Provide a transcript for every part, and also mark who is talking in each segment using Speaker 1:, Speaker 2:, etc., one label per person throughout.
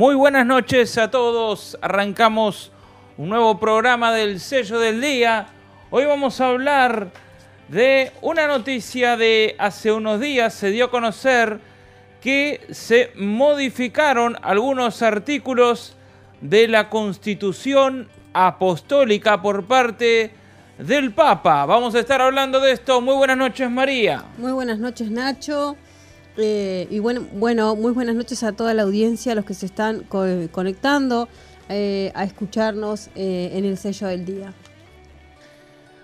Speaker 1: Muy buenas noches a todos. Arrancamos un nuevo programa del sello del día. Hoy vamos a hablar de una noticia de hace unos días. Se dio a conocer que se modificaron algunos artículos de la Constitución Apostólica por parte del Papa. Vamos a estar hablando de esto. Muy buenas noches, María.
Speaker 2: Muy buenas noches, Nacho. Eh, y bueno, bueno, muy buenas noches a toda la audiencia, a los que se están conectando eh, a escucharnos eh, en el sello del día.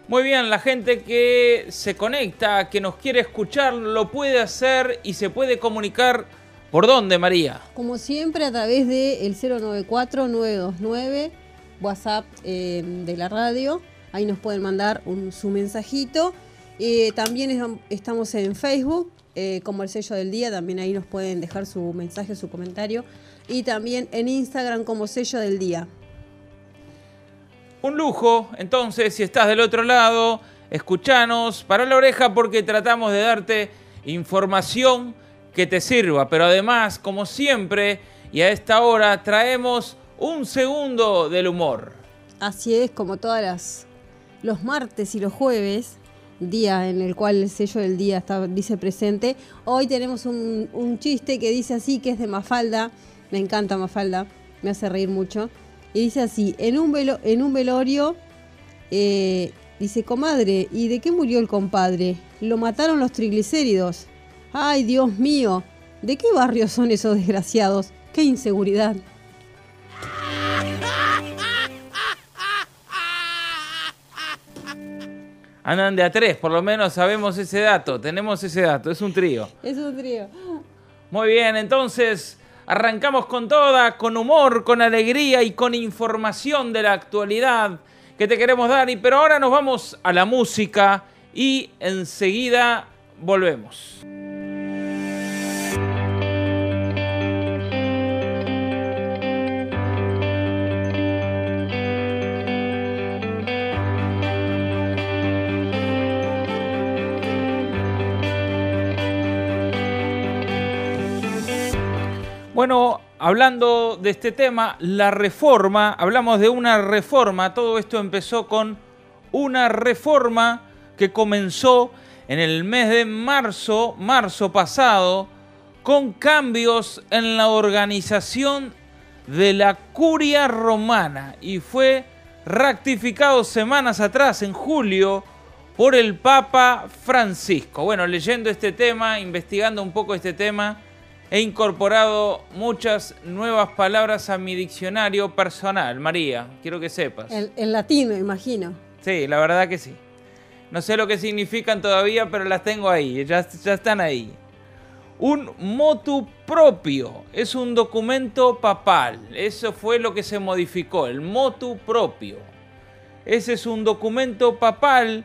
Speaker 1: Muy bien, la gente que se conecta, que nos quiere escuchar, lo puede hacer y se puede comunicar. ¿Por dónde, María?
Speaker 2: Como siempre, a través del 094-929, WhatsApp eh, de la radio. Ahí nos pueden mandar su mensajito. También estamos en Facebook, eh, como el sello del día. También ahí nos pueden dejar su mensaje, su comentario. Y también en Instagram, como sello del día.
Speaker 1: Un lujo, entonces, si estás del otro lado, escuchanos, para la oreja porque tratamos de darte información que te sirva, pero además, como siempre, y a esta hora traemos un segundo del humor.
Speaker 2: Así es, como todas las los martes y los jueves, día en el cual el sello del día está, dice presente. Hoy tenemos un, chiste que dice así, que es de Mafalda. Me encanta Mafalda, me hace reír mucho. Y dice así, en un, velo, en un velorio, eh, dice, comadre, ¿y de qué murió el compadre? Lo mataron los triglicéridos. Ay, Dios mío, ¿de qué barrio son esos desgraciados? ¡Qué inseguridad!
Speaker 1: Andan de a tres, por lo menos sabemos ese dato, tenemos ese dato, es un trío.
Speaker 2: Es un trío.
Speaker 1: Muy bien, entonces Arrancamos con toda, con humor, con alegría y con información de la actualidad que te queremos dar. Y, pero ahora nos vamos a la música y enseguida volvemos. Bueno, hablando de este tema, la reforma, hablamos de una reforma, todo esto empezó con una reforma que comenzó en el mes de marzo, marzo pasado, con cambios en la organización de la curia romana y fue rectificado semanas atrás, en julio, por el Papa Francisco. Bueno, leyendo este tema, investigando un poco este tema, He incorporado muchas nuevas palabras a mi diccionario personal, María, quiero que sepas.
Speaker 2: En, latín, me imagino.
Speaker 1: Sí, la verdad que sí. No sé lo que significan todavía, pero las tengo ahí, ya, ya están ahí. Un motu propio es un documento papal. Eso fue lo que se modificó, el motu propio. Ese es un documento papal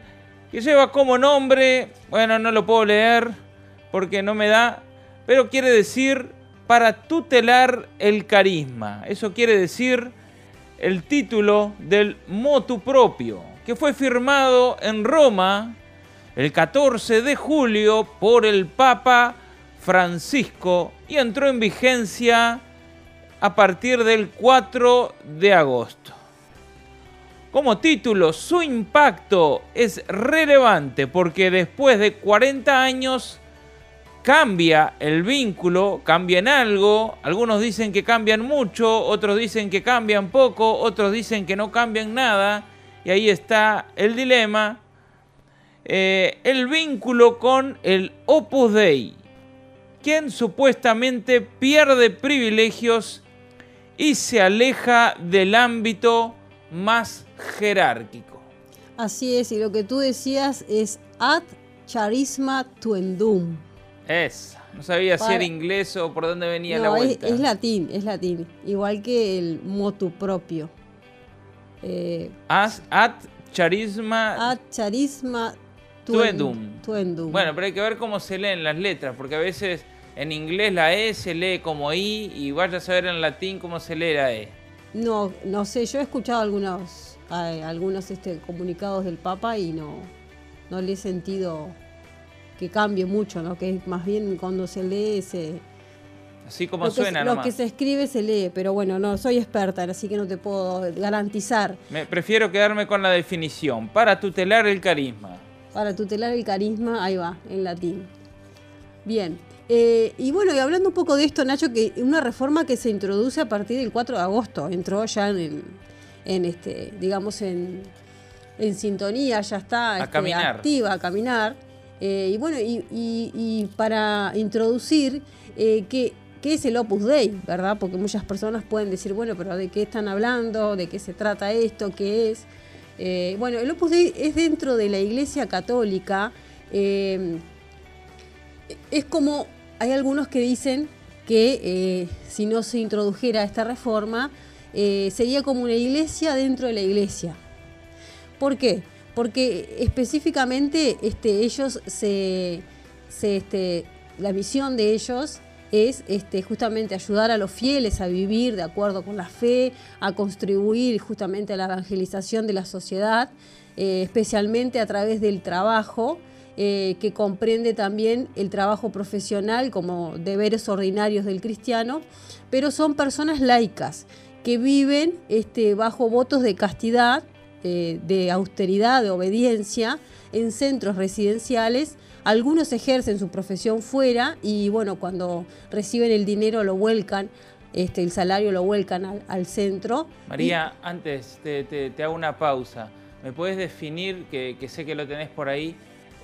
Speaker 1: que lleva como nombre, bueno, no lo puedo leer porque no me da, pero quiere decir para tutelar el carisma. Eso quiere decir el título del motu propio, que fue firmado en Roma el 14 de julio por el Papa Francisco y entró en vigencia a partir del 4 de agosto. Como título, su impacto es relevante porque después de 40 años cambia el vínculo, cambian algo, algunos dicen que cambian mucho, otros dicen que cambian poco, otros dicen que no cambian nada, y ahí está el dilema, eh, el vínculo con el Opus Dei, quien supuestamente pierde privilegios y se aleja del ámbito más jerárquico.
Speaker 2: Así es, y lo que tú decías es ad charisma tuendum
Speaker 1: es. No sabía si era inglés o por dónde venía la vuelta.
Speaker 2: Es, latín, es latín. Igual que el motu propio.
Speaker 1: Eh, As, ad charisma.
Speaker 2: Ad charisma
Speaker 1: tuendum. Bueno, pero hay que ver cómo se leen las letras, porque a veces en inglés la E se lee como I y vaya a saber en latín cómo se lee la E.
Speaker 2: No, no sé, yo he escuchado algunos, eh, algunos este, comunicados del Papa y no, no le he sentido que cambie mucho, ¿no? Que más bien cuando se lee se,
Speaker 1: Así como
Speaker 2: lo
Speaker 1: suena,
Speaker 2: que,
Speaker 1: nomás.
Speaker 2: Lo que se escribe se lee, pero bueno, no soy experta, así que no te puedo garantizar.
Speaker 1: Me prefiero quedarme con la definición. Para tutelar el carisma.
Speaker 2: Para tutelar el carisma, ahí va, en latín. Bien. Eh, y bueno, y hablando un poco de esto, Nacho, que una reforma que se introduce a partir del 4 de agosto, entró ya en, en este, digamos, en, en sintonía, ya está
Speaker 1: A
Speaker 2: este,
Speaker 1: caminar.
Speaker 2: activa a caminar. Eh, y bueno, y, para introducir eh, qué, es el Opus Dei, ¿verdad? Porque muchas personas pueden decir, bueno, pero ¿de qué están hablando? ¿De qué se trata esto? ¿Qué es? Eh, bueno, el Opus Dei es dentro de la Iglesia Católica. eh, es como, hay algunos que dicen que si no se introdujera esta reforma, sería como una iglesia dentro de la iglesia. ¿Por qué? Porque específicamente este, ellos se, este, la misión de ellos es este, justamente ayudar a los fieles a vivir de acuerdo con la fe, a contribuir justamente a la evangelización de la sociedad, eh, especialmente a través del trabajo, eh, que comprende también el trabajo profesional como deberes ordinarios del cristiano, pero son personas laicas que viven bajo votos de castidad, eh, de austeridad, de obediencia, en centros residenciales. Algunos ejercen su profesión fuera y bueno, cuando reciben el dinero lo vuelcan, este, el salario lo vuelcan al, al centro.
Speaker 1: María, antes te, te- te hago una pausa. ¿Me puedes definir, que, que sé que lo tenés por ahí,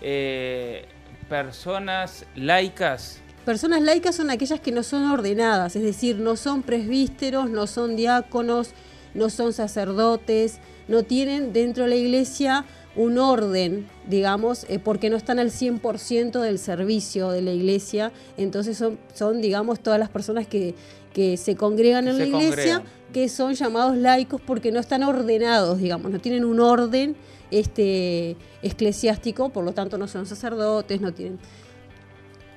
Speaker 1: eh, personas laicas?
Speaker 2: Personas laicas son aquellas que no son ordenadas, es decir, no son presbíteros, no son diáconos, no son sacerdotes, no tienen dentro de la iglesia un orden, digamos, eh, porque no están al 100% del servicio de la iglesia, entonces son, son digamos, todas las personas que, que se congregan
Speaker 1: Que
Speaker 2: en
Speaker 1: se
Speaker 2: la iglesia,
Speaker 1: congregan.
Speaker 2: que son llamados laicos porque no están ordenados, digamos, no tienen un orden este, eclesiástico, por lo tanto no son sacerdotes, no tienen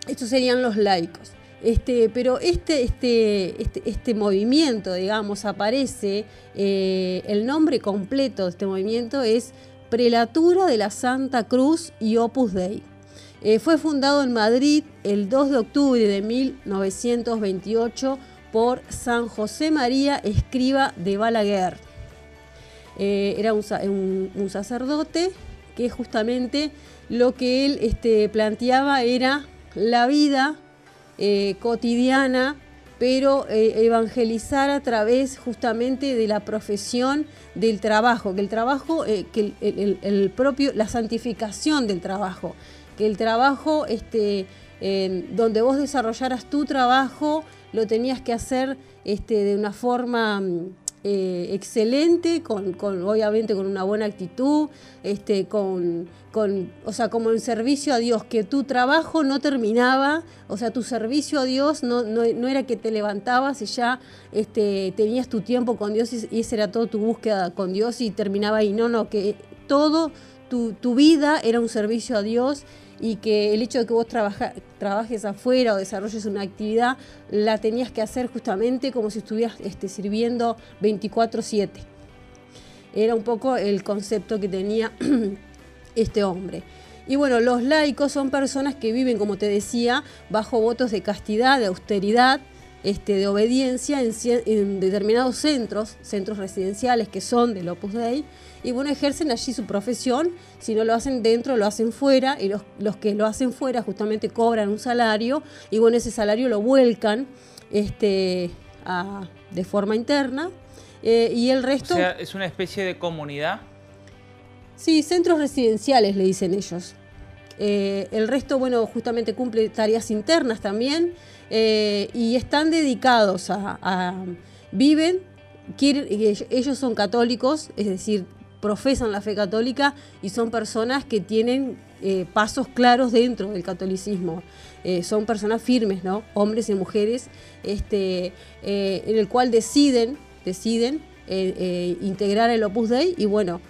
Speaker 2: estos serían los laicos. Este, pero este, este, este, movimiento, digamos, aparece, eh, el nombre completo de este movimiento es Prelatura de la Santa Cruz y Opus Dei. Eh, fue fundado en Madrid el 2 de octubre de 1928 por San José María Escriba de Balaguer. Eh, era un, sa- un- un sacerdote que justamente lo que él planteaba era la vida eh, cotidiana, pero eh, evangelizar a través justamente de la profesión del trabajo, que el trabajo, eh, que el, propio, la santificación del trabajo, que el trabajo, este, donde vos desarrollaras tu trabajo, lo tenías que hacer este, de una forma mm, eh, excelente, con, con, obviamente con una buena actitud, este, con, con, o sea, como en servicio a Dios, que tu trabajo no terminaba, o sea, tu servicio a Dios no, no, no era que te levantabas y ya este, tenías tu tiempo con Dios y, y esa era toda tu búsqueda con Dios y terminaba ahí. No, no, que todo tu, tu vida era un servicio a Dios y que el hecho de que vos trabaja- trabajes afuera o desarrolles una actividad, la tenías que hacer justamente como si estuvieras este, sirviendo 24/7. Era un poco el concepto que tenía este hombre. Y bueno, los laicos son personas que viven, como te decía, bajo votos de castidad, de austeridad, este, de obediencia en, en determinados centros, centros residenciales que son del Opus Dei, y bueno, ejercen allí su profesión, si no lo hacen dentro, lo hacen fuera, y los, los que lo hacen fuera justamente cobran un salario, y bueno, ese salario lo vuelcan este, a- de forma interna, eh, y el
Speaker 1: O
Speaker 2: resto...
Speaker 1: sea, es una especie de comunidad.
Speaker 2: Sí, centros residenciales le dicen ellos. Eh, el resto, bueno, justamente cumple tareas internas también eh, y están dedicados a, a- viven, quieren, ellos son católicos, es decir, profesan la fe católica y son personas que tienen eh, pasos claros dentro del catolicismo. Eh, son personas firmes, ¿no? Hombres y mujeres, este, eh, en el cual deciden, deciden integrar el Opus Dei y bueno,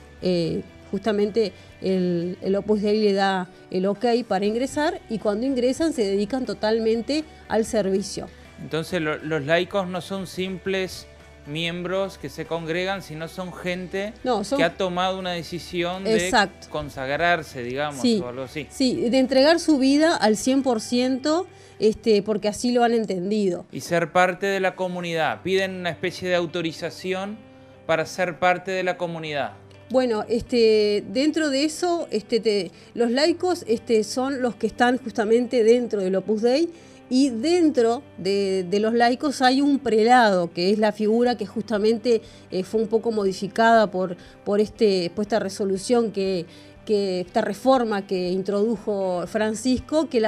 Speaker 2: justamente el, Opus Dei le da el ok para ingresar y cuando ingresan se dedican totalmente al servicio.
Speaker 1: Entonces lo- los laicos no son simples miembros que se congregan, sino son gente
Speaker 2: No, son-
Speaker 1: que ha tomado una decisión de consagrarse, digamos,
Speaker 2: Sí,
Speaker 1: o algo así.
Speaker 2: sí, de entregar su vida al 100%, este, porque así lo han entendido.
Speaker 1: Y ser parte de la comunidad. Piden una especie de autorización para ser parte de la comunidad.
Speaker 2: Bueno, este, dentro de eso, este, te- los laicos este, son los que están justamente dentro del Opus Dei y dentro de, los laicos hay un prelado, que es la figura que justamente eh, fue un poco modificada por, por, este, por esta resolución que, que esta reforma que introdujo Francisco, que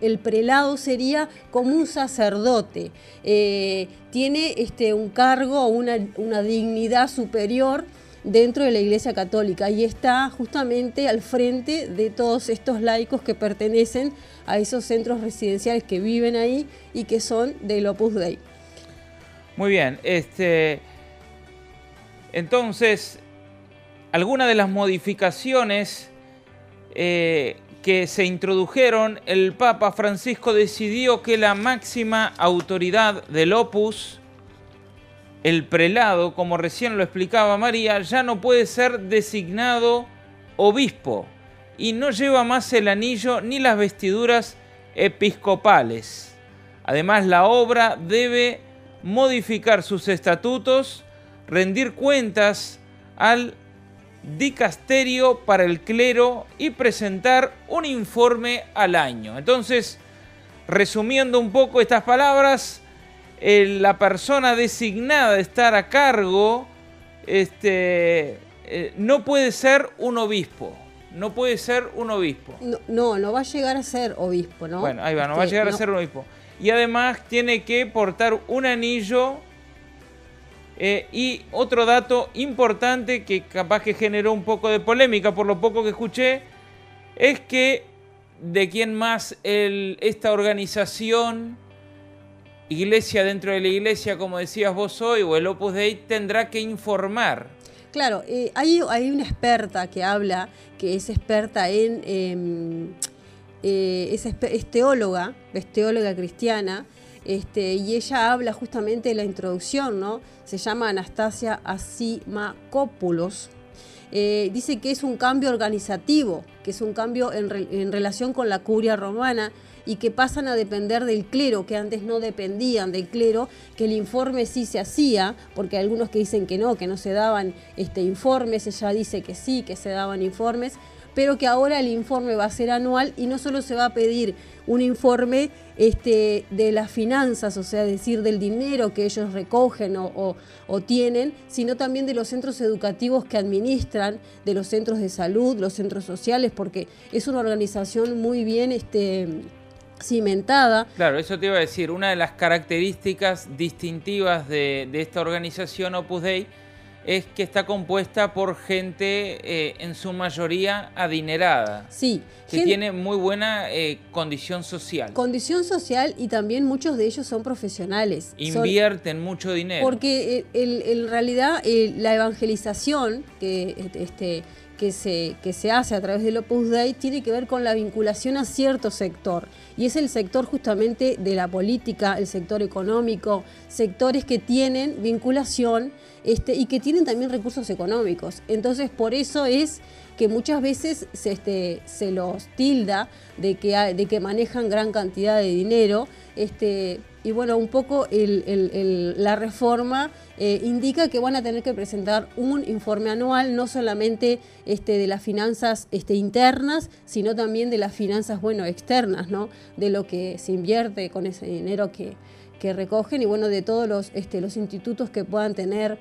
Speaker 2: el prelado sería como un sacerdote. Eh, tiene este, un cargo, una, una dignidad superior dentro de la Iglesia Católica y está justamente al frente de todos estos laicos que pertenecen a esos centros residenciales que viven ahí y que son del Opus Dei.
Speaker 1: Muy bien, este. Entonces, algunas de las modificaciones eh, que se introdujeron, el Papa Francisco decidió que la máxima autoridad del Opus, el prelado, como recién lo explicaba María, ya no puede ser designado obispo y no lleva más el anillo ni las vestiduras episcopales. Además, la obra debe modificar sus estatutos, rendir cuentas al dicasterio para el clero y presentar un informe al año. Entonces, resumiendo un poco estas palabras, eh, la persona designada de estar a cargo este, eh, no puede ser un obispo. No puede ser un obispo.
Speaker 2: No, no, no va a llegar a ser obispo, ¿no?
Speaker 1: Bueno, ahí va, no va a
Speaker 2: Este,
Speaker 1: llegar a ser un obispo. Y además tiene que portar un anillo. eh, y otro dato importante que capaz que generó un poco de polémica por lo poco que escuché, es que de quién más el- esta organización, iglesia dentro de la iglesia, como decías vos hoy, o el Opus Dei, tendrá que informar.
Speaker 2: Claro, eh, hay, hay una experta que habla, que es experta en... em, eh, es, teóloga, es teóloga cristiana, este, y ella habla justamente de la introducción, ¿no? Se llama Anastasia Asimakopoulos. Eh, dice que es un cambio organizativo, que es un cambio en relación con la curia romana y que pasan a depender del clero, que antes no dependían del clero, que el informe sí se hacía, porque hay algunos que dicen que no, que no se daban este, informes, ella dice que sí, que se daban informes, pero que ahora el informe va a ser anual y no solo se va a pedir un informe este, de las finanzas, o sea, decir, del dinero que ellos recogen o, o- o tienen, sino también de los centros educativos que administran, de los centros de salud, los centros sociales, porque es una organización muy bien este, cimentada.
Speaker 1: Claro, eso te iba a decir. Una de las características distintivas de, de esta organización Opus Dei es que está compuesta por gente eh, en su mayoría adinerada,
Speaker 2: Sí,
Speaker 1: que tiene muy buena eh, condición social.
Speaker 2: condición social y también muchos de ellos son profesionales. Son-
Speaker 1: Invierten mucho dinero.
Speaker 2: Porque eh, en realidad la evangelización que, este, que, se, que se hace a través del Opus Dei tiene que ver con la vinculación a cierto sector. Y es el sector justamente de la política, el sector económico, sectores que tienen vinculación este, y que tienen también recursos económicos. Entonces por eso es que muchas veces se, este, se los tilda de que, de que manejan gran cantidad de dinero. Este, y bueno, un poco la reforma eh, indica que van a tener que presentar un informe anual, no solamente este, de las finanzas este, internas, sino también de las finanzas bueno, externas, ¿no? de lo que se invierte con ese dinero que, que recogen y bueno, de todos los, este, institutos que puedan tener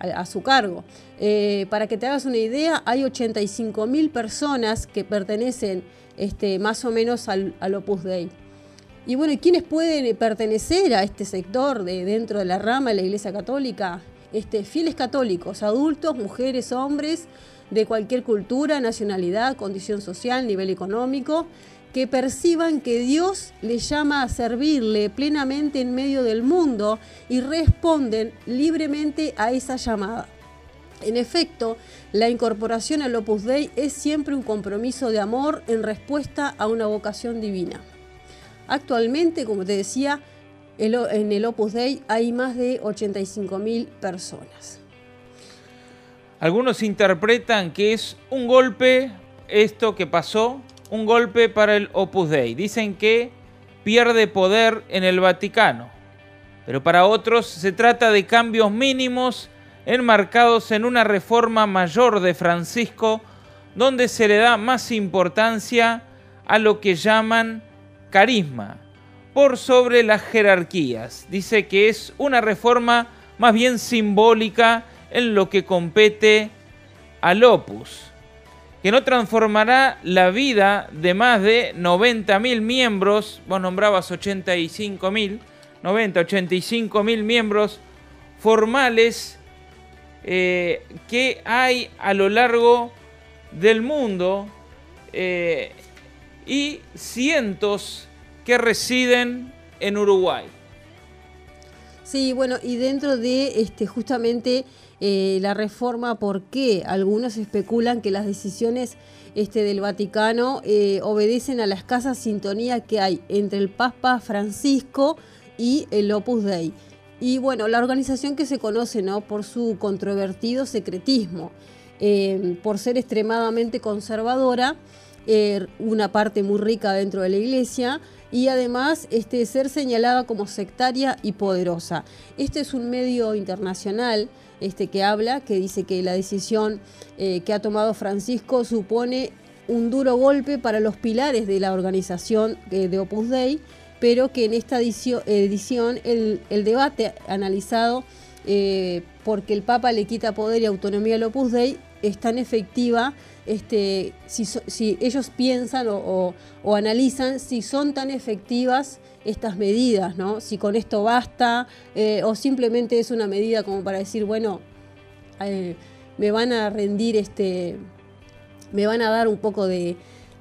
Speaker 2: a, su cargo. Eh, para que te hagas una idea, hay 85 mil personas que pertenecen más o menos al Opus Dei. Y bueno, ¿y quiénes pueden pertenecer a este sector de, dentro de la rama de la Iglesia Católica? Este, fieles católicos, adultos, mujeres, hombres, de cualquier cultura, nacionalidad, condición social, nivel económico, que perciban que Dios les llama a servirle plenamente en medio del mundo y responden libremente a esa llamada. En efecto, la incorporación al Opus Dei es siempre un compromiso de amor en respuesta a una vocación divina. Actualmente, como te decía, en el Opus Dei hay más de 85.000 personas.
Speaker 1: Algunos interpretan que es un golpe, esto que pasó, un golpe para el Opus Dei. Dicen que pierde poder en el Vaticano, pero para otros se trata de cambios mínimos enmarcados en una reforma mayor de Francisco, donde se le da más importancia a lo que llaman carisma, por sobre las jerarquías. Dice que es una reforma más bien simbólica en lo que compete al opus, que no transformará la vida de más de 90.000 miembros, vos nombrabas 85.000, 90, 85.000 miembros formales eh, que hay a lo largo del mundo eh, y cientos que residen en Uruguay.
Speaker 2: Sí, bueno, y dentro de este justamente eh, la reforma, ¿por qué? Algunos especulan que las decisiones este, del Vaticano eh, obedecen a la escasa sintonía que hay entre el Papa Francisco y el Opus Dei. Y bueno, la organización que se conoce ¿no? por su controvertido secretismo, eh, por ser extremadamente conservadora, una parte muy rica dentro de la iglesia, y además este, ser señalada como sectaria y poderosa. Este es un medio internacional este, que habla, que dice que la decisión eh, que ha tomado Francisco supone un duro golpe para los pilares de la organización eh, de Opus Dei, pero que en esta edición, el, debate analizado eh, porque el Papa le quita poder y autonomía al Opus Dei es tan efectiva este, si, ellos piensan o, analizan si son tan efectivas estas medidas, ¿no? Si con esto basta eh, o simplemente es una medida como para decir, bueno, eh, me van a rendir este, me van a dar un poco de,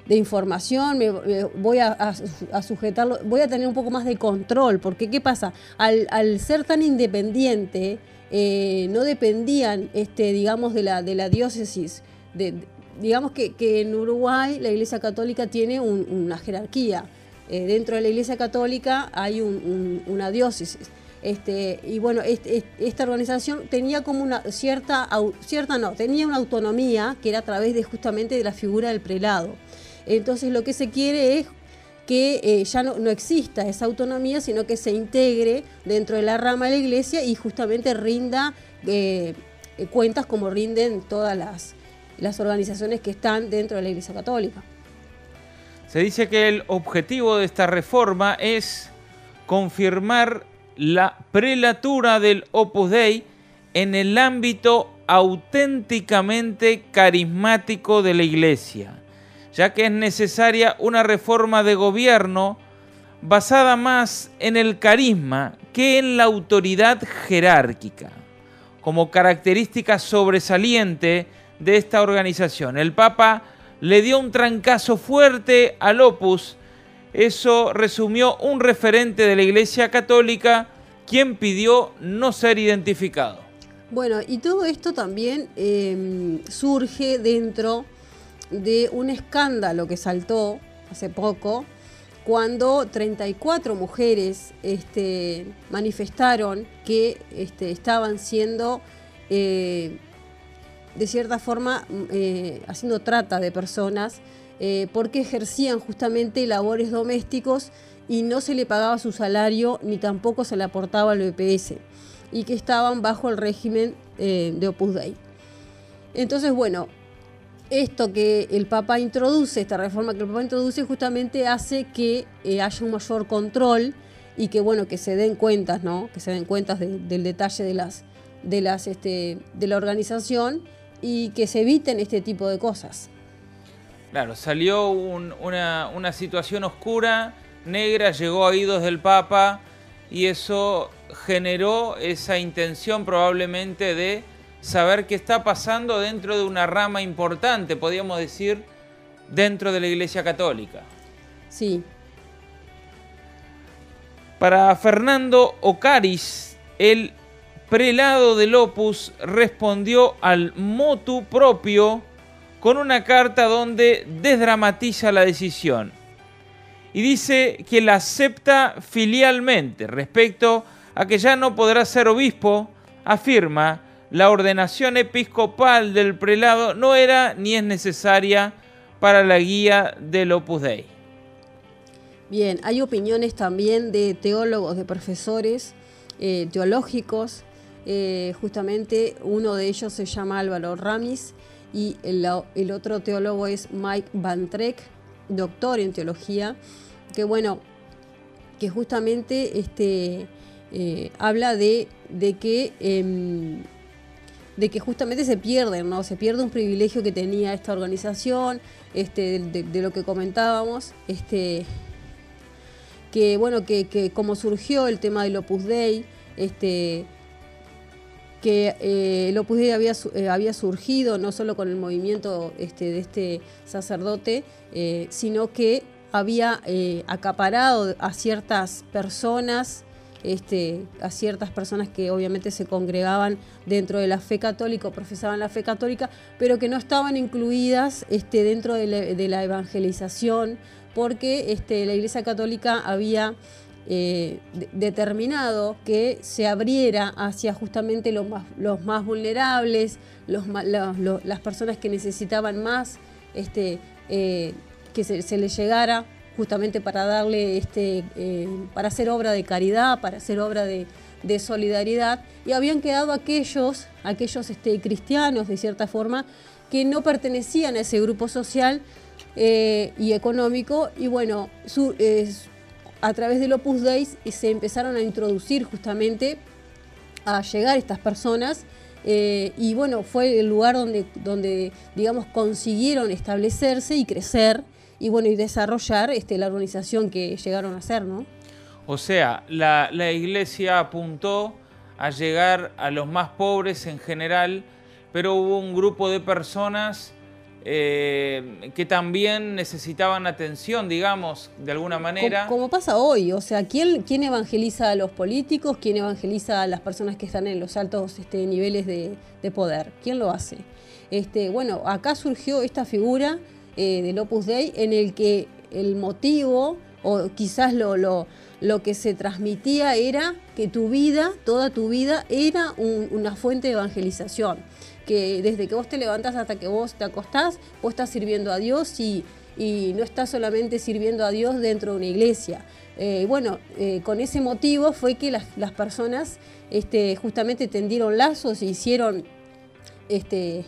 Speaker 2: información, me, voy a, sujetarlo, voy a tener un poco más de control, porque ¿qué pasa? Al, ser tan independiente, eh, no dependían, este, digamos, de la, de la diócesis, de, digamos que, en Uruguay la Iglesia Católica tiene una jerarquía. Eh, dentro de la Iglesia Católica hay una diócesis. Este, y bueno, esta organización tenía como una cierta, cierta no, tenía una autonomía que era a través de justamente de la figura del prelado. Entonces lo que se quiere es que eh, ya no, exista esa autonomía, sino que se integre dentro de la rama de la iglesia y justamente rinda eh, cuentas como rinden todas las, las organizaciones que están dentro de la Iglesia Católica.
Speaker 1: Se dice que el objetivo de esta reforma es confirmar la prelatura del Opus Dei en el ámbito auténticamente carismático de la Iglesia, ya que es necesaria una reforma de gobierno basada más en el carisma que en la autoridad jerárquica. Como característica sobresaliente de esta organización. El Papa le dio un trancazo fuerte al opus. Eso resumió un referente de la Iglesia Católica, quien pidió no ser identificado.
Speaker 2: Bueno, y todo esto también em, surge dentro de un escándalo que saltó hace poco, cuando 34 mujeres este, manifestaron que este, estaban siendo eh, de cierta forma mm, eh, haciendo trata de personas eh, porque ejercían justamente labores domésticos y no se le pagaba su salario ni tampoco se le aportaba al BPS y que estaban bajo el régimen eh, de Opus Dei. Entonces, bueno, esto que el Papa introduce, esta reforma que el Papa introduce, justamente hace que haya un mayor control y que bueno, que se den cuentas, ¿no? Que se den cuentas del detalle de las, de las, este, de la organización y que se eviten este tipo de cosas.
Speaker 1: Claro, salió una, situación oscura, negra, llegó a oídos del Papa y eso generó esa intención probablemente de saber qué está pasando dentro de una rama importante, podríamos decir, dentro de la Iglesia Católica.
Speaker 2: Sí.
Speaker 1: Para Fernando Ocaris, el prelado del Opus respondió al motu propio con una carta donde desdramatiza la decisión y dice que la acepta filialmente respecto a que ya no podrá ser obispo, afirma la ordenación episcopal del prelado no era ni es necesaria para la guía del Opus Dei.
Speaker 2: Bien, hay opiniones también de teólogos, de profesores eh, teológicos. Eh, justamente uno de ellos se llama Álvaro Ramis y el, otro teólogo es Mike Van Treck, doctor en teología, que bueno, que justamente este, eh, habla de, de que em, de que justamente se pierden, ¿no? Se pierde un privilegio que tenía esta organización, este, de, lo que comentábamos, este, que bueno, que, que, como surgió el tema del Opus Dei, este, que eh, el Opus había, eh, había, surgido no solo con el movimiento este, de este sacerdote, eh, sino que había acaparado a ciertas personas este, a ciertas personas que obviamente se congregaban dentro de la fe católica profesaban la fe católica, pero que no estaban incluidas este, dentro de la, evangelización, porque este, la Iglesia Católica había eh, determinado que se abriera hacia justamente los más, los más vulnerables, las personas que necesitaban más, este, eh, que se, les llegara justamente para darle, este, eh, para hacer obra de caridad, para hacer obra de, solidaridad, y habían quedado aquellos, aquellos este, cristianos de cierta forma, que no pertenecían a ese grupo social y económico, y bueno, a través del Opus Dei se empezaron a introducir justamente a llegar estas personas. Eh, y bueno, fue el lugar donde, donde, digamos, consiguieron establecerse y crecer y bueno, y desarrollar este, la organización que llegaron a ser, ¿no?
Speaker 1: O sea, la, iglesia apuntó a llegar a los más pobres en general, pero hubo un grupo de personas eh, que también necesitaban atención, digamos, de alguna manera.
Speaker 2: Como, pasa hoy, o sea, ¿quién, ¿quién, evangeliza a los políticos? ¿Quién evangeliza a las personas que están en los altos este, niveles de, poder? ¿Quién lo hace? Este, bueno, acá surgió esta figura eh, del Opus Dei en el que el motivo o quizás lo, lo, lo, que se transmitía era que tu vida, toda tu vida, era una fuente de evangelización. Que desde que vos te levantás hasta que vos te acostás, vos estás sirviendo a Dios y, y no estás solamente sirviendo a Dios dentro de una iglesia. Eh, bueno, eh, con ese motivo fue que las, las personas este, justamente tendieron lazos e hicieron este,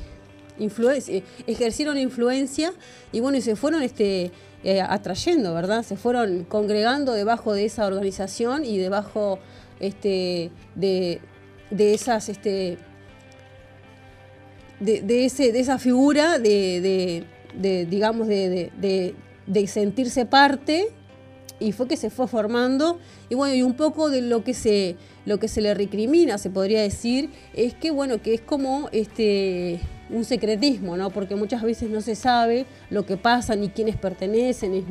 Speaker 2: influencia, ejercieron influencia y bueno, y se fueron este, eh, atrayendo, ¿verdad? Se fueron congregando debajo de esa organización y debajo este, de, de esas, este, de, ese, de esa figura de, de digamos, de, sentirse parte y fue que se fue formando y bueno y un poco de lo que se lo que se le recrimina se podría decir es que bueno que es como este un secretismo, ¿no? Porque muchas veces no se sabe lo que pasa, ni quiénes pertenecen, ni,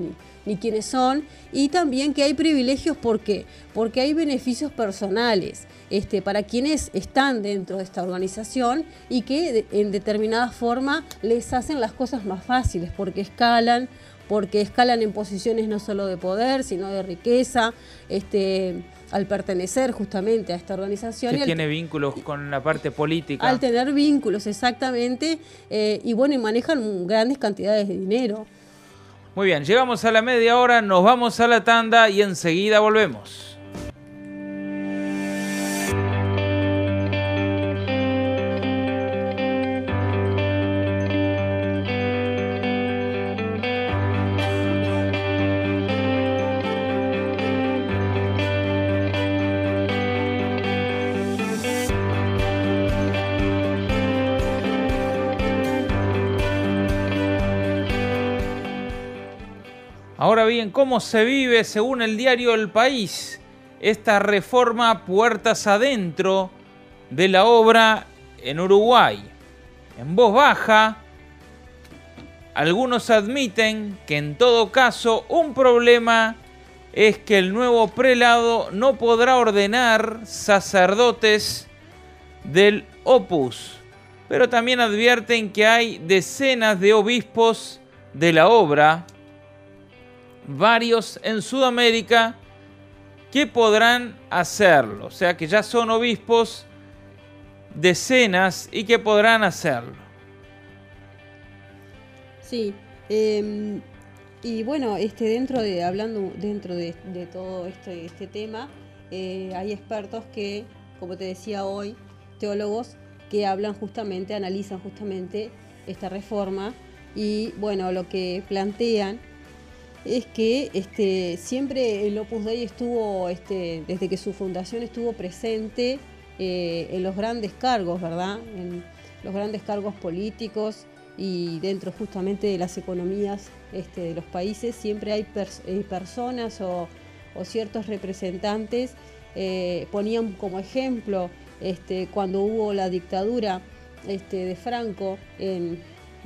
Speaker 2: ni quiénes son. Y también que hay privilegios, ¿por qué? Porque hay beneficios personales este, para quienes están dentro de esta organización y que en determinada forma les hacen las cosas más fáciles, porque escalan, porque escalan en posiciones no solo de poder, sino de riqueza. Este, al pertenecer justamente a esta organización.
Speaker 1: Que tiene vínculos con la parte política.
Speaker 2: Al tener vínculos, exactamente, eh, y bueno, y manejan grandes cantidades de dinero.
Speaker 1: Muy bien, llegamos a la media hora, nos vamos a la tanda y enseguida volvemos. Ahora bien, ¿cómo se vive según el diario El País esta reforma puertas adentro de la obra en Uruguay? En voz baja, algunos admiten que en todo caso un problema es que el nuevo prelado no podrá ordenar sacerdotes del opus, pero también advierten que hay decenas de obispos de la obra varios en Sudamérica que podrán hacerlo, o sea que ya son obispos decenas y que podrán hacerlo.
Speaker 2: Sí, em, y bueno, este, dentro de, hablando dentro de, todo este, este tema, eh, hay expertos que, como te decía hoy, teólogos, que hablan justamente, analizan justamente esta reforma y bueno, lo que plantean es que este, siempre el Opus Dei estuvo, este, desde que su fundación estuvo presente eh, en los grandes cargos, ¿verdad? En los grandes cargos políticos y dentro justamente de las economías este, de los países, siempre hay eh, personas o, ciertos representantes, eh, ponían como ejemplo este, cuando hubo la dictadura este, de Franco en,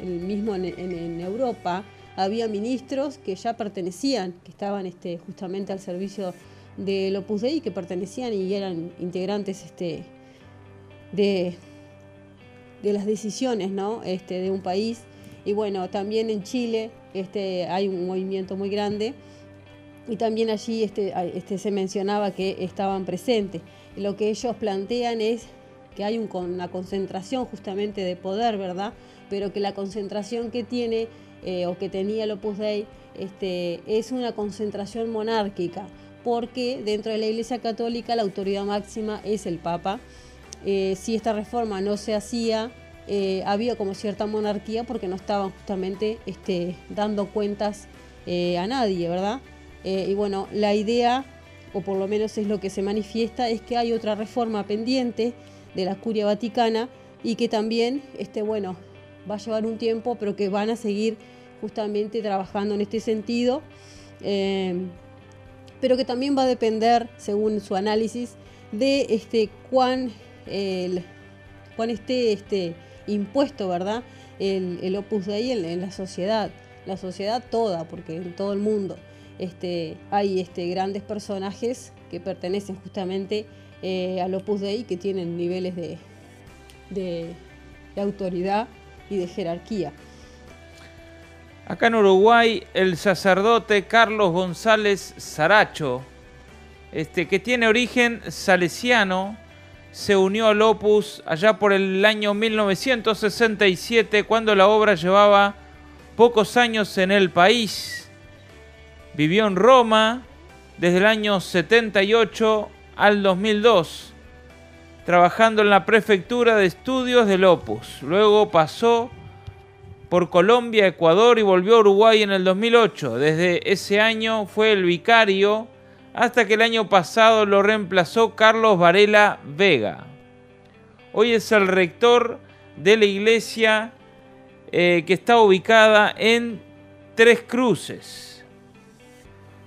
Speaker 2: el mismo en Europa, había ministros que ya pertenecían, que estaban este, justamente al servicio del Opus Dei, que pertenecían y eran integrantes este, de, de las decisiones ¿no? este, de un país. Y bueno, también en Chile hay un movimiento muy grande y también allí se mencionaba que estaban presentes. Lo que ellos plantean es que hay una concentración justamente de poder, ¿verdad? Pero que la concentración que tiene eh, o que tenía el Opus Dei este, es una concentración monárquica, porque dentro de la Iglesia Católica la autoridad máxima es el Papa. Eh, si esta reforma no se hacía, eh, había como cierta monarquía porque no estaban justamente este, dando cuentas a nadie, ¿verdad? y bueno, la idea, o por lo menos es lo que se manifiesta, es que hay otra reforma pendiente de la curia vaticana y que también, este, bueno, va a llevar un tiempo, pero que van a seguir justamente trabajando en este sentido, eh, pero que también va a depender, según su análisis, de este, cuán, el, cuán esté este, impuesto, ¿verdad? El, el Opus Dei en, en, la sociedad, la sociedad toda, porque en todo el mundo este, hay este, grandes personajes que pertenecen justamente eh, al Opus Dei, que tienen niveles de, de autoridad y de jerarquía.
Speaker 1: Acá en Uruguay, el sacerdote Carlos González Saracho, este, que tiene origen salesiano, se unió al Opus allá por el año 1967, cuando la obra llevaba pocos años en el país. Vivió en Roma desde el año 78 al 2002, trabajando en la prefectura de estudios del Opus. Luego pasó por Colombia, Ecuador y volvió a Uruguay en el 2008. Desde ese año fue el vicario hasta que el año pasado lo reemplazó Carlos Varela Vega. Hoy es el rector de la iglesia eh, que está ubicada en Tres Cruces.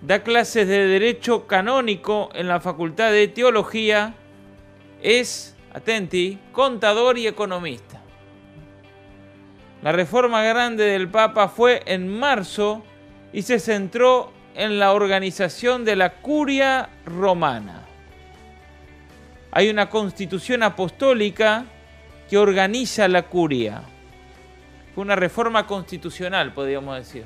Speaker 1: Da clases de Derecho Canónico en la Facultad de Teología. Es, atenti, contador y economista. La reforma grande del Papa fue en marzo y se centró en la organización de la curia romana. Hay una constitución apostólica que organiza la curia. Fue una reforma constitucional, podríamos decir.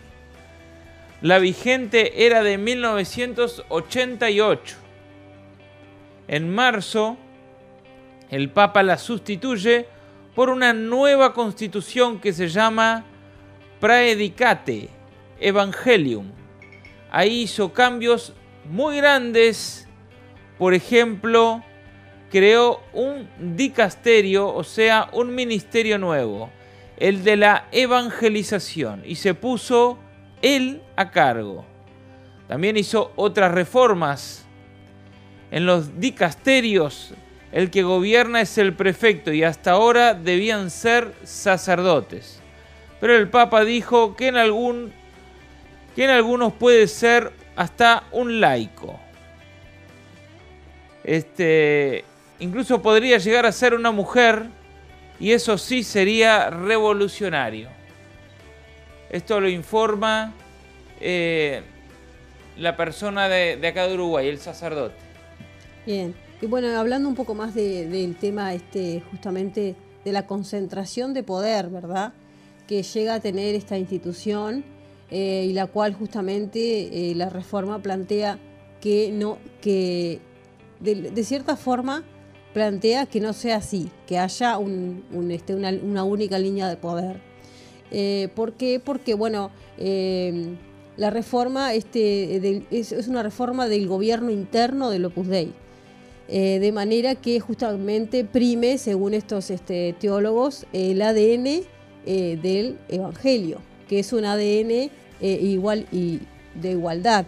Speaker 1: La vigente era de 1988. En marzo, el Papa la sustituye por una nueva constitución que se llama Praedicate Evangelium. Ahí hizo cambios muy grandes, por ejemplo, creó un dicasterio, o sea, un ministerio nuevo, el de la evangelización, y se puso él a cargo. También hizo otras reformas en los dicasterios el que gobierna es el prefecto y hasta ahora debían ser sacerdotes. Pero el Papa dijo que en, algún, que en algunos puede ser hasta un laico. Este, incluso podría llegar a ser una mujer y eso sí sería revolucionario. Esto lo informa eh, la persona de, de acá de Uruguay, el sacerdote.
Speaker 2: Bien. Y bueno, hablando un poco más del tema este, justamente de la concentración de poder, ¿verdad? Que llega a tener esta institución y la cual justamente la reforma plantea que no que de, cierta forma plantea que no sea así, que haya este, una, única línea de poder. ¿Por qué? Porque, bueno, la reforma este, es, una reforma del gobierno interno del Opus Dei. Eh, de manera que justamente prime, según estos este, teólogos, el ADN eh, del Evangelio, que es un ADN eh, igual y de igualdad.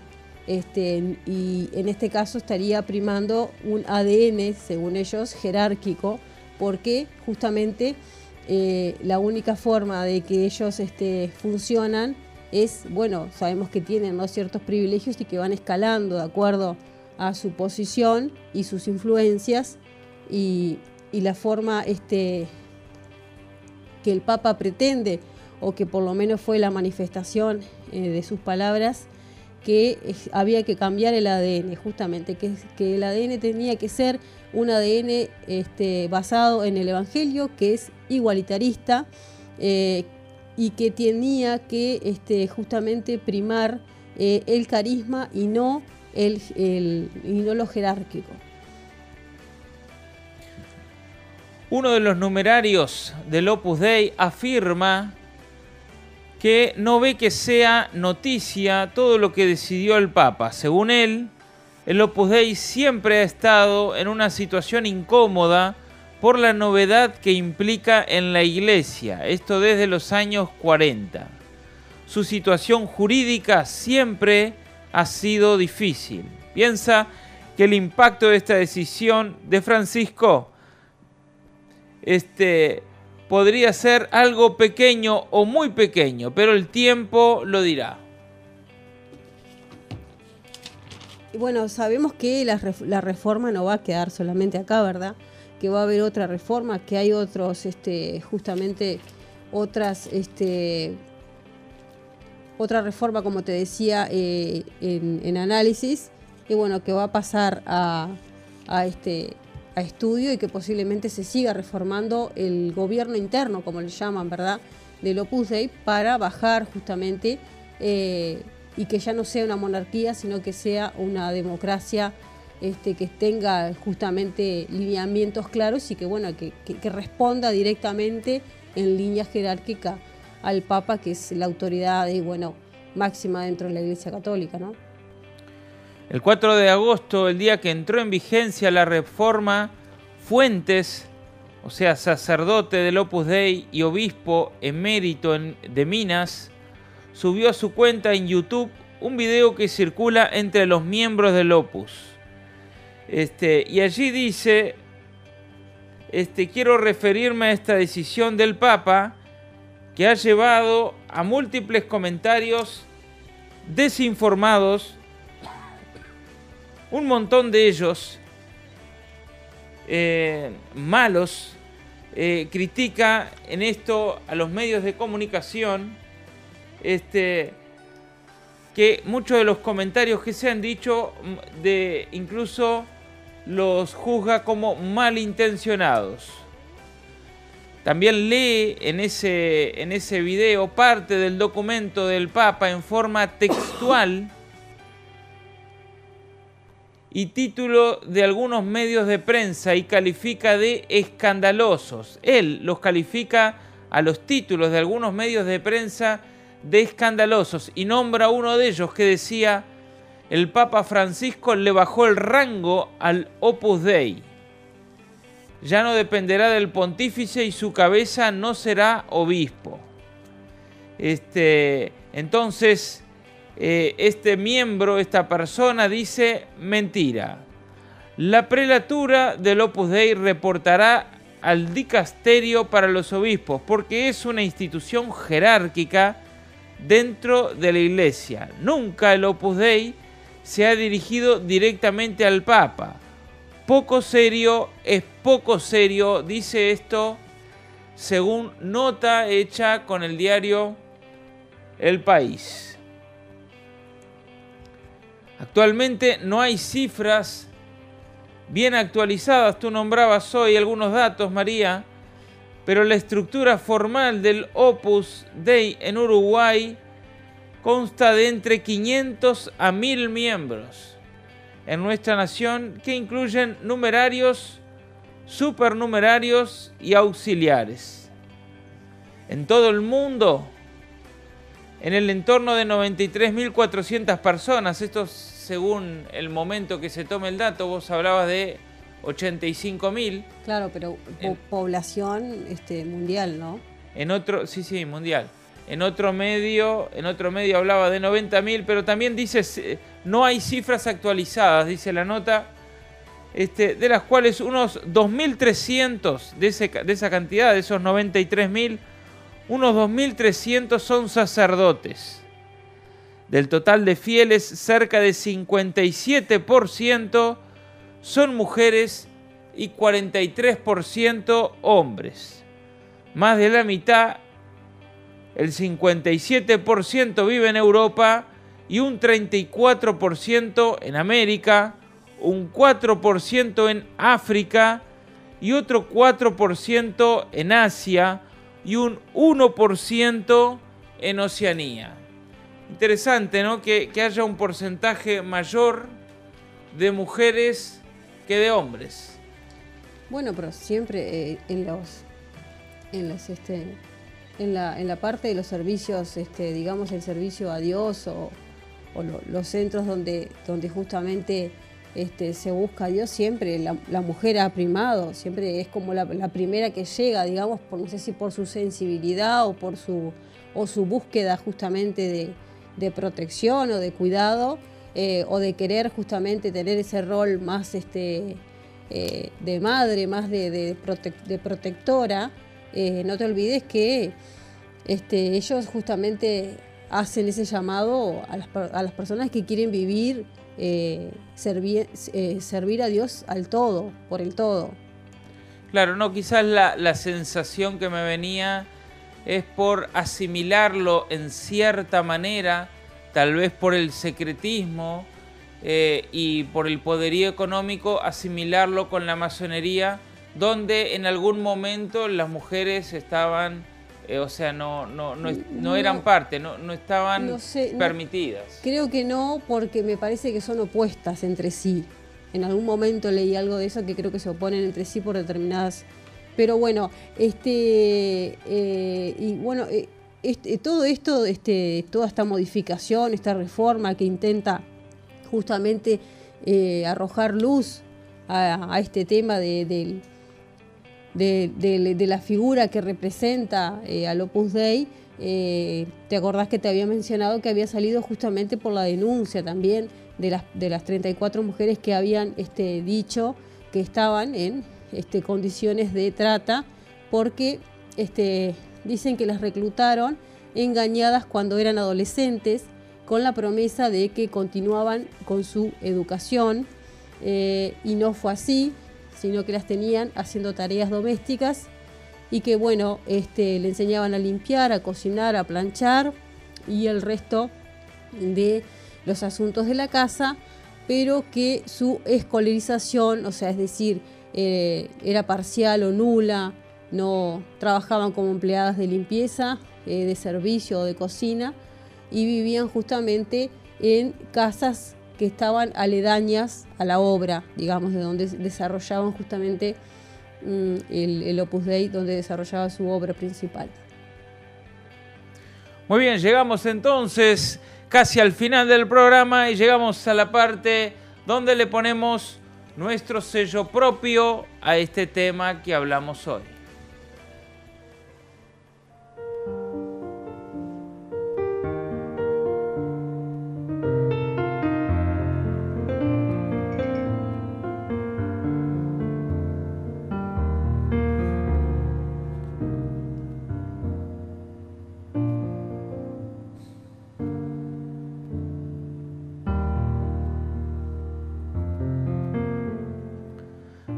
Speaker 2: Este, y en este caso estaría primando un ADN, según ellos, jerárquico, porque justamente la única forma de que ellos este, funcionan es, bueno, sabemos que tienen ciertos privilegios y que van escalando de acuerdo a su posición y sus influencias y, la forma este, que el Papa pretende, o que por lo menos fue la manifestación eh, de sus palabras, que había que cambiar el ADN, justamente, que, que, el ADN tenía que ser un ADN este, basado en el Evangelio, que es igualitarista, eh, y que tenía que este, justamente primar eh, el carisma y no, el, lo jerárquico.
Speaker 1: Uno de los numerarios del Opus Dei afirma que no ve que sea noticia todo lo que decidió el Papa. Según él, el Opus Dei siempre ha estado en una situación incómoda por la novedad que implica en la Iglesia, esto desde los años 40. Su situación jurídica siempre ha sido difícil. Piensa que el impacto de esta decisión de Francisco este, podría ser algo pequeño o muy pequeño, pero el tiempo lo dirá.
Speaker 2: Bueno, sabemos que la, la reforma no va a quedar solamente acá, ¿verdad? que va a haber otra reforma, que hay otros, este, justamente otras, este, otra reforma, como te decía, eh, en, análisis, y bueno, que va a pasar a, este, a estudio y que posiblemente se siga reformando el gobierno interno, como le llaman, ¿verdad?, del Opus Dei, para bajar justamente eh, y que ya no sea una monarquía, sino que sea una democracia este, que tenga justamente lineamientos claros y que, bueno, que, responda directamente en línea jerárquica al Papa, que es la autoridad y, bueno, máxima dentro de la Iglesia Católica, ¿no?
Speaker 1: El 4 de agosto, el día que entró en vigencia la reforma, Fuentes, o sea, sacerdote del Opus Dei y obispo emérito de Minas, subió a su cuenta en YouTube un video que circula entre los miembros del Opus. Este, y allí dice, este, quiero referirme a esta decisión del Papa que ha llevado a múltiples comentarios desinformados, un montón de ellos eh, malos, eh, critica en esto a los medios de comunicación, este, que muchos de los comentarios que se han dicho, mm, de incluso los juzga como malintencionados. También lee en ese, en ese video parte del documento del Papa en forma textual y título de algunos medios de prensa y califica de escandalosos. Él los califica a los títulos de algunos medios de prensa de escandalosos y nombra uno de ellos que decía el Papa Francisco le bajó el rango al Opus Dei. Ya no dependerá del pontífice y su cabeza no será obispo. Este, entonces, eh, este miembro, esta persona dice mentira. La prelatura del Opus Dei reportará al dicasterio para los obispos, porque es una institución jerárquica dentro de la iglesia. Nunca el Opus Dei se ha dirigido directamente al Papa. Poco serio es poco serio, dice esto según nota hecha con el diario El País. Actualmente no hay cifras bien actualizadas, tú nombrabas hoy algunos datos, María, pero la estructura formal del Opus Dei en Uruguay consta de entre 500 a 1000 miembros en nuestra nación que incluyen numerarios, supernumerarios y auxiliares. En todo el mundo, en el entorno de 93.400 personas, esto según el momento que se tome el dato, vos hablabas de 85.000.
Speaker 2: Claro, pero población este, mundial, ¿no?
Speaker 1: En otro, sí, sí, mundial. En otro medio, en otro medio hablaba de 90.000, pero también dice, no hay cifras actualizadas, dice la nota, este, de las cuales unos 2.300 de, de esa cantidad, de esos 93.000, unos 2.300 son sacerdotes. Del total de fieles, cerca de 57% son mujeres y 43% hombres. Más de la mitad el 57% vive en Europa y un 34% en América, un 4% en África y otro 4% en Asia y un 1% en Oceanía. Interesante, ¿no? Que, haya un porcentaje mayor de mujeres que de hombres.
Speaker 2: Bueno, pero siempre eh, en los, en los este, en la, en la parte de los servicios, este, digamos el servicio a Dios o, los centros donde, donde justamente este, se busca a Dios, siempre la, mujer ha primado, siempre es como la, primera que llega, digamos, por, no sé si por su sensibilidad o por su, o su búsqueda justamente de, protección o de cuidado, eh, o de querer justamente tener ese rol más este, eh, de madre, más de, de protectora. Eh, no te olvides que este, ellos justamente hacen ese llamado a las, personas que quieren vivir, eh, eh, servir, a Dios al todo, por el todo.
Speaker 1: Claro, no, quizás la, sensación que me venía es por asimilarlo en cierta manera, tal vez por el secretismo y por el poderío económico, asimilarlo con la masonería donde en algún momento las mujeres estaban, eh, o sea, no, no, no, eran parte, no, no estaban permitidas.
Speaker 2: creo que no, porque me parece que son opuestas entre sí. En algún momento leí algo de eso que creo que se oponen entre sí por determinadas. Pero bueno, este eh, y bueno, eh, este, todo esto, este, toda esta modificación, esta reforma que intenta justamente arrojar luz a, este tema de, del de, la figura que representa eh, al Opus Dei, eh, te acordás que te había mencionado que había salido justamente por la denuncia también de las, de las 34 mujeres que habían este, dicho que estaban en este, condiciones de trata porque este, dicen que las reclutaron engañadas cuando eran adolescentes con la promesa de que continuaban con su educación eh, y no fue así sino que las tenían haciendo tareas domésticas y que bueno, este, le enseñaban a limpiar, a cocinar, a planchar y el resto de los asuntos de la casa, pero que su escolarización, o sea, es decir, eh, era parcial o nula, no trabajaban como empleadas de limpieza, eh, de servicio o de cocina y vivían justamente en casas que estaban aledañas a la obra, digamos, de donde desarrollaban justamente mm, el, Opus Dei, donde desarrollaba su obra principal.
Speaker 1: Muy bien, llegamos entonces casi al final del programa y llegamos a la parte donde le ponemos nuestro sello propio a este tema que hablamos hoy.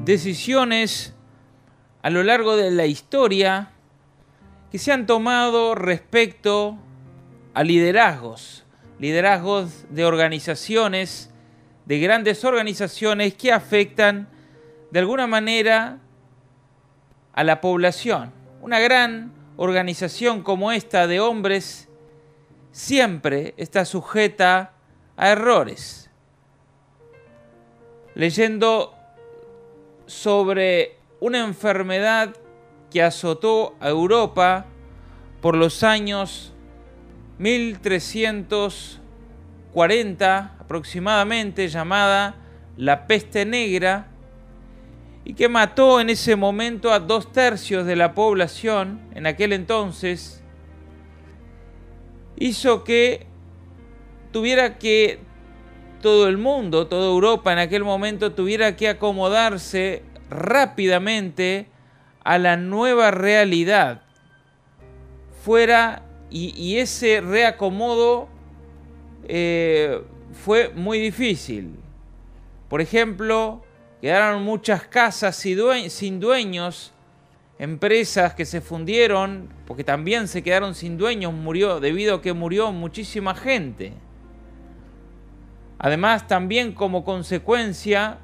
Speaker 1: Decisiones a lo largo de la historia que se han tomado respecto a liderazgos, liderazgos de organizaciones, de grandes organizaciones que afectan de alguna manera a la población. Una gran organización como esta de hombres siempre está sujeta a errores. Leyendo sobre una enfermedad que azotó a Europa por los años 1340 aproximadamente, llamada la peste negra, y que mató en ese momento a dos tercios de la población en aquel entonces, hizo que tuviera que todo el mundo, toda Europa en aquel momento tuviera que acomodarse rápidamente a la nueva realidad. Fuera y, ese reacomodo eh, fue muy difícil. Por ejemplo, quedaron muchas casas sin dueños, empresas que se fundieron, porque también se quedaron sin dueños, murió debido a que murió muchísima gente. Además, también como consecuencia,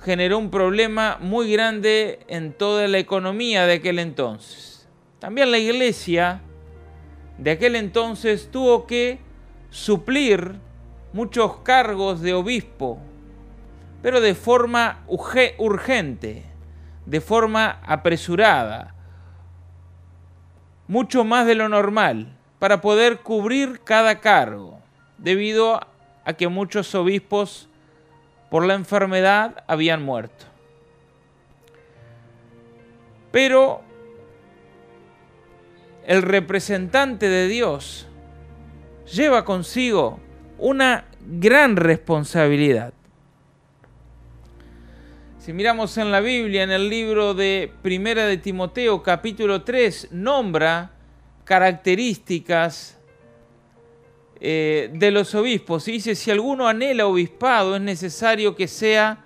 Speaker 1: generó un problema muy grande en toda la economía de aquel entonces. También la iglesia de aquel entonces tuvo que suplir muchos cargos de obispo, pero de forma urgente, de forma apresurada, mucho más de lo normal, para poder cubrir cada cargo debido a que muchos obispos por la enfermedad habían muerto. Pero el representante de Dios lleva consigo una gran responsabilidad. Si miramos en la Biblia, en el libro de Primera de Timoteo, capítulo 3, nombra características eh, de los obispos. Y dice, si alguno anhela obispado, es necesario que sea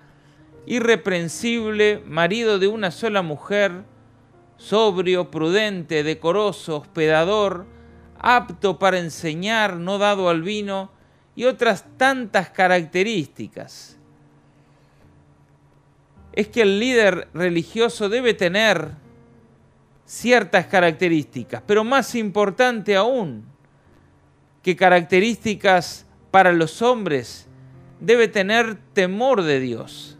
Speaker 1: irreprensible, marido de una sola mujer, sobrio, prudente, decoroso, hospedador, apto para enseñar, no dado al vino, y otras tantas características. Es que el líder religioso debe tener ciertas características, pero más importante aún, ¿Qué características para los hombres debe tener temor de Dios,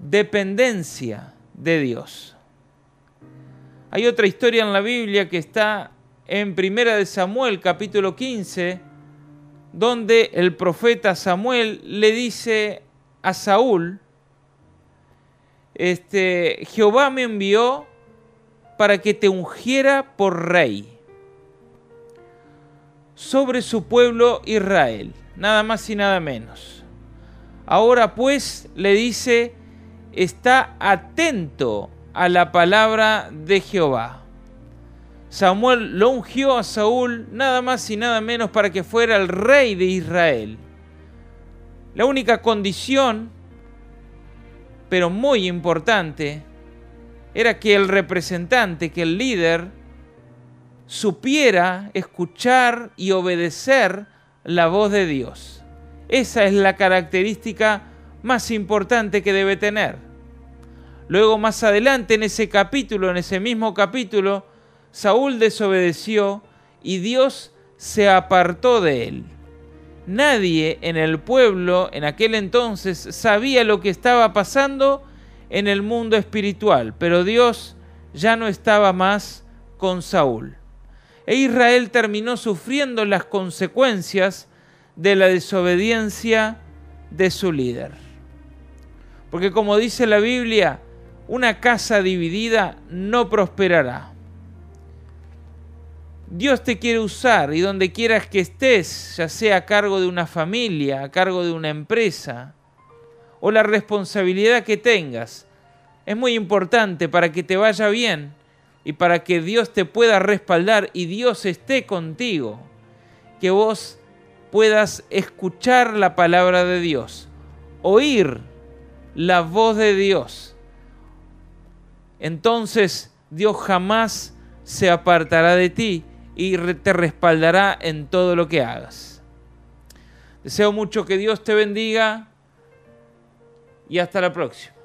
Speaker 1: dependencia de Dios. Hay otra historia en la Biblia que está en Primera de Samuel capítulo 15, donde el profeta Samuel le dice a Saúl, este, Jehová me envió para que te ungiera por rey sobre su pueblo Israel, nada más y nada menos. Ahora pues le dice, está atento a la palabra de Jehová. Samuel lo ungió a Saúl nada más y nada menos para que fuera el rey de Israel. La única condición, pero muy importante, era que el representante, que el líder, supiera escuchar y obedecer la voz de Dios. Esa es la característica más importante que debe tener. Luego más adelante en ese capítulo, en ese mismo capítulo, Saúl desobedeció y Dios se apartó de él. Nadie en el pueblo en aquel entonces sabía lo que estaba pasando en el mundo espiritual, pero Dios ya no estaba más con Saúl e Israel terminó sufriendo las consecuencias de la desobediencia de su líder. Porque como dice la Biblia, una casa dividida no prosperará. Dios te quiere usar y donde quieras que estés, ya sea a cargo de una familia, a cargo de una empresa, o la responsabilidad que tengas, es muy importante para que te vaya bien y para que Dios te pueda respaldar y Dios esté contigo, que vos puedas escuchar la palabra de Dios, oír la voz de Dios. Entonces Dios jamás se apartará de ti y te respaldará en todo lo que hagas. Deseo mucho que Dios te bendiga y hasta la próxima.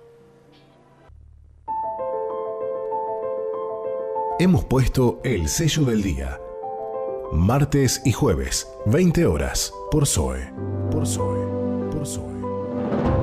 Speaker 3: Hemos puesto el sello del día. Martes y jueves, 20 horas, por Zoe. Por Zoe. Por Zoe.